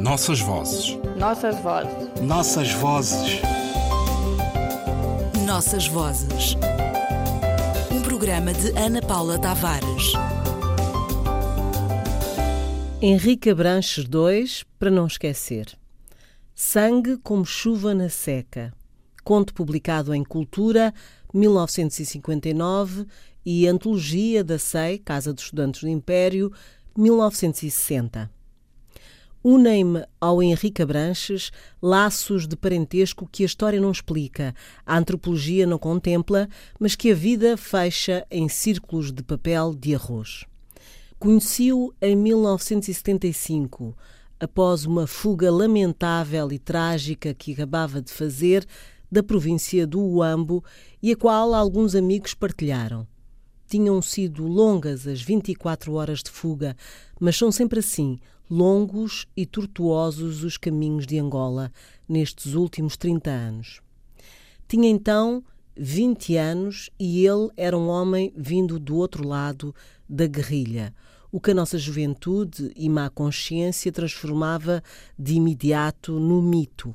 Nossas vozes. Nossas vozes. Nossas vozes. Nossas vozes. Um programa de Ana Paula Tavares. Henrique Abranches II, para não esquecer. Sangue como chuva na seca. Conto publicado em Cultura, 1959 e Antologia da SEI, Casa dos Estudantes do Império, 1960. Unem-me ao Henrique Abranches laços de parentesco que a história não explica, a antropologia não contempla, mas que a vida fecha em círculos de papel de arroz. Conheci-o em 1975, após uma fuga lamentável e trágica que acabava de fazer da província do Uambo e a qual alguns amigos partilharam. Tinham sido longas as 24 horas de fuga, mas são sempre assim, longos e tortuosos os caminhos de Angola nestes últimos 30 anos. Tinha então 20 anos e ele era um homem vindo do outro lado da guerrilha, o que a nossa juventude e má consciência transformava de imediato no mito.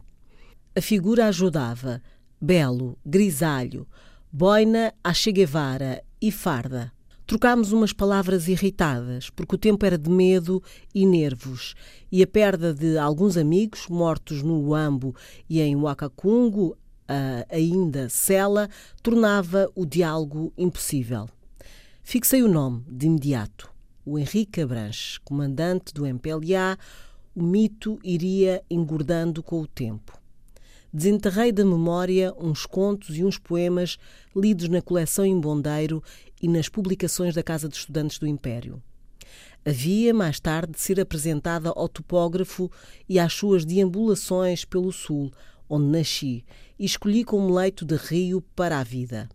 A figura ajudava, belo, grisalho, boina a Che Guevara e farda. Trocámos umas palavras irritadas, porque o tempo era de medo e nervos, e a perda de alguns amigos mortos no Uambo e em Wakacungo, ainda Sela, tornava o diálogo impossível. Fixei o nome de imediato. O Henrique Abranches, comandante do MPLA, o mito iria engordando com o tempo desenterrei da memória uns contos e uns poemas lidos na coleção em Bondeiro e nas publicações da Casa de Estudantes do Império. Havia, mais tarde, de ser apresentada ao topógrafo e às suas deambulações pelo Sul, onde nasci, e escolhi como leito de rio para a vida.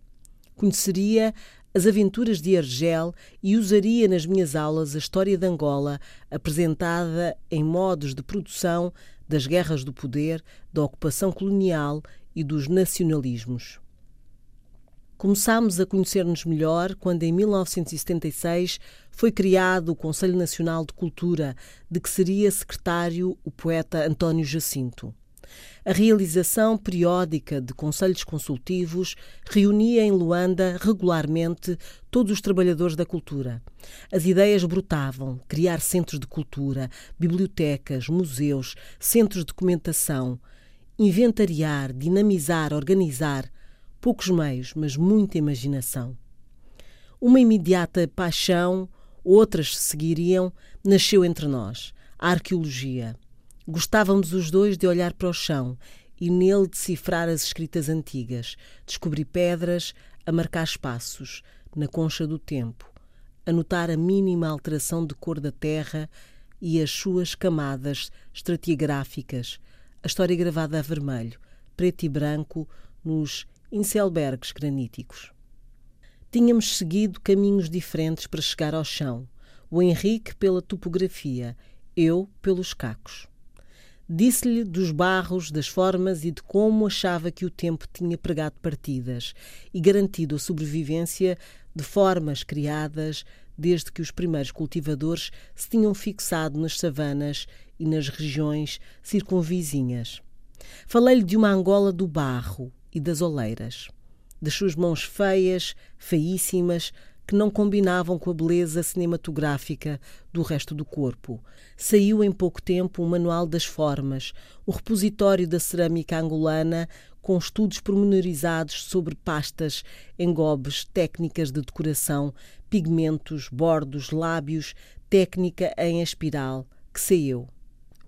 Conheceria as aventuras de Argel e usaria nas minhas aulas a história de Angola, apresentada em modos de produção das guerras do poder, da ocupação colonial e dos nacionalismos. Começámos a conhecer-nos melhor quando, em 1976, foi criado o Conselho Nacional de Cultura, de que seria secretário o poeta António Jacinto. A realização periódica de conselhos consultivos reunia em Luanda regularmente todos os trabalhadores da cultura. As ideias brotavam: criar centros de cultura, bibliotecas, museus, centros de documentação, inventariar, dinamizar, organizar. Poucos meios, mas muita imaginação. Uma imediata paixão, outras seguiriam, nasceu entre nós: a arqueologia. Gostávamos os dois de olhar para o chão e nele decifrar as escritas antigas, descobrir pedras, a marcar espaços na concha do tempo, anotar a mínima alteração de cor da terra e as suas camadas estratigráficas, a história gravada a vermelho, preto e branco nos incelbergs graníticos. Tínhamos seguido caminhos diferentes para chegar ao chão, o Henrique pela topografia, eu pelos cacos. Disse-lhe dos barros, das formas e de como achava que o tempo tinha pregado partidas e garantido a sobrevivência de formas criadas desde que os primeiros cultivadores se tinham fixado nas savanas e nas regiões circunvizinhas. Falei-lhe de uma Angola do barro e das oleiras, das suas mãos feias, feíssimas, que não combinavam com a beleza cinematográfica do resto do corpo. Saiu em pouco tempo um Manual das Formas, o repositório da cerâmica angolana, com estudos pormenorizados sobre pastas, engobes, técnicas de decoração, pigmentos, bordos, lábios, técnica em espiral, que saiu.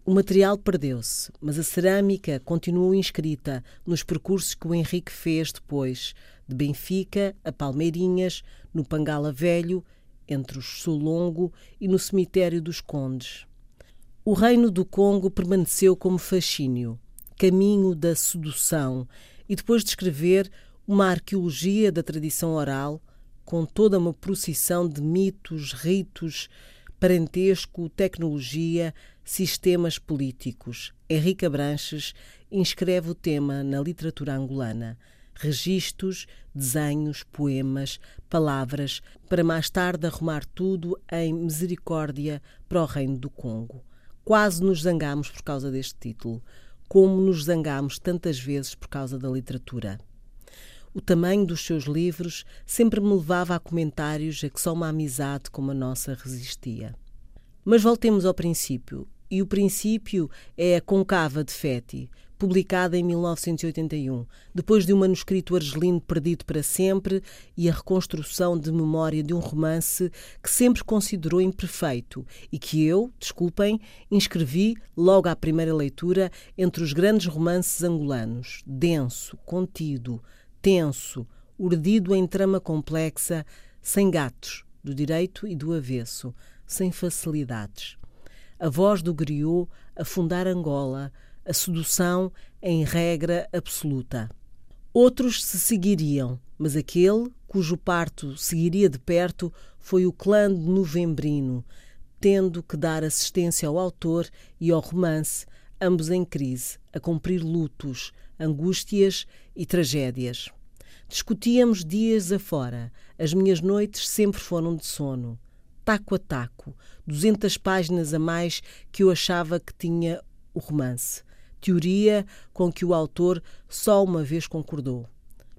O material perdeu-se, mas a cerâmica continuou inscrita nos percursos que o Henrique fez depois, de Benfica a Palmeirinhas, no Pangala Velho, entre o Solongo e no cemitério dos Condes. O reino do Congo permaneceu como fascínio, caminho da sedução, e depois de escrever uma arqueologia da tradição oral, com toda uma procissão de mitos, ritos, parentesco, tecnologia, sistemas políticos. Henrique Abranches inscreve o tema na literatura angolana registros, desenhos, poemas, palavras, para mais tarde arrumar tudo em misericórdia para o Reino do Congo. Quase nos zangámos por causa deste título, como nos zangámos tantas vezes por causa da literatura. O tamanho dos seus livros sempre me levava a comentários a que só uma amizade como a nossa resistia. Mas voltemos ao princípio, e o princípio é a Concava de Feti, publicada em 1981, depois de um manuscrito argelino perdido para sempre e a reconstrução de memória de um romance que sempre considerou imperfeito e que eu, desculpem, inscrevi logo à primeira leitura entre os grandes romances angolanos, denso, contido, tenso, urdido em trama complexa, sem gatos, do direito e do avesso, sem facilidades. A voz do griot a fundar Angola, a sedução em regra absoluta. Outros se seguiriam, mas aquele cujo parto seguiria de perto foi o clã de Novembrino, tendo que dar assistência ao autor e ao romance, ambos em crise, a cumprir lutos, angústias e tragédias. Discutíamos dias afora, as minhas noites sempre foram de sono. Taco a taco, duzentas páginas a mais que eu achava que tinha o romance teoria com que o autor só uma vez concordou.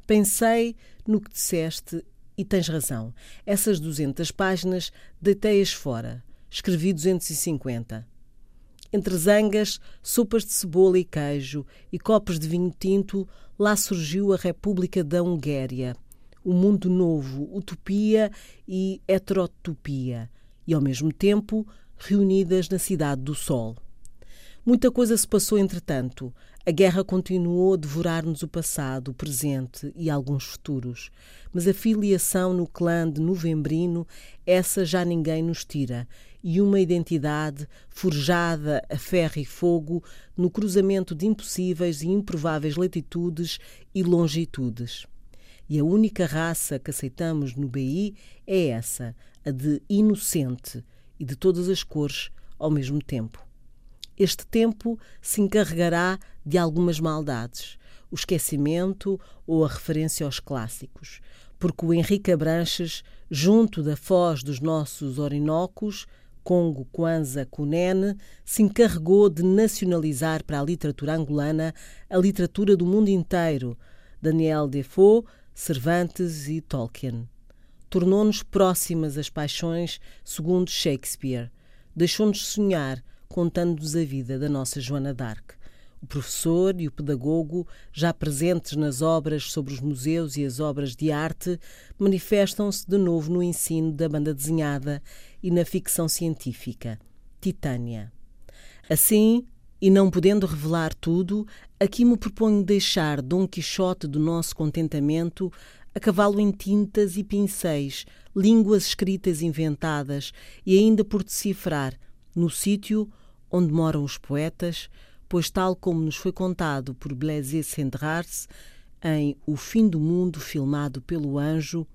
Pensei no que disseste e tens razão. Essas 200 páginas deitei-as fora. Escrevi 250. Entre zangas, sopas de cebola e queijo e copos de vinho tinto, lá surgiu a República da Hungária, o mundo novo, utopia e heterotopia, e ao mesmo tempo reunidas na Cidade do Sol. Muita coisa se passou entretanto. A guerra continuou a devorar-nos o passado, o presente e alguns futuros. Mas a filiação no clã de Novembrino, essa já ninguém nos tira. E uma identidade forjada a ferro e fogo no cruzamento de impossíveis e improváveis latitudes e longitudes. E a única raça que aceitamos no BI é essa, a de inocente e de todas as cores ao mesmo tempo. Este tempo se encarregará de algumas maldades, o esquecimento ou a referência aos clássicos, porque o Henrique Abranches, junto da foz dos nossos Orinocos, Congo, Kwanza, Cunene, se encarregou de nacionalizar para a literatura angolana a literatura do mundo inteiro, Daniel Defoe, Cervantes e Tolkien. Tornou-nos próximas as paixões segundo Shakespeare. Deixou-nos sonhar contando-nos a vida da nossa Joana d'Arc. O professor e o pedagogo, já presentes nas obras sobre os museus e as obras de arte, manifestam-se de novo no ensino da banda desenhada e na ficção científica. Titânia. Assim, e não podendo revelar tudo, aqui me proponho deixar Dom Quixote do nosso contentamento a cavalo em tintas e pincéis, línguas escritas inventadas e ainda por decifrar, no sítio onde moram os poetas, pois, tal como nos foi contado por Blaise Cendrars em O Fim do Mundo, filmado pelo Anjo,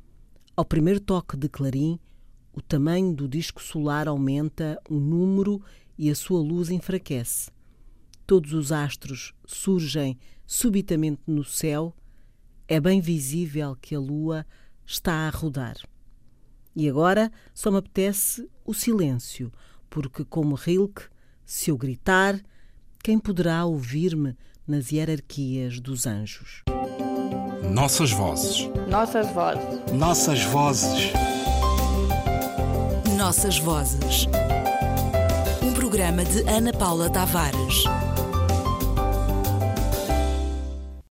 ao primeiro toque de clarim, o tamanho do disco solar aumenta o número e a sua luz enfraquece. Todos os astros surgem subitamente no céu, é bem visível que a lua está a rodar. E agora só me apetece o silêncio, porque, como Rilke, se eu gritar, quem poderá ouvir-me nas hierarquias dos anjos? Nossas vozes. Nossas vozes. Nossas vozes. Nossas vozes. Um programa de Ana Paula Tavares.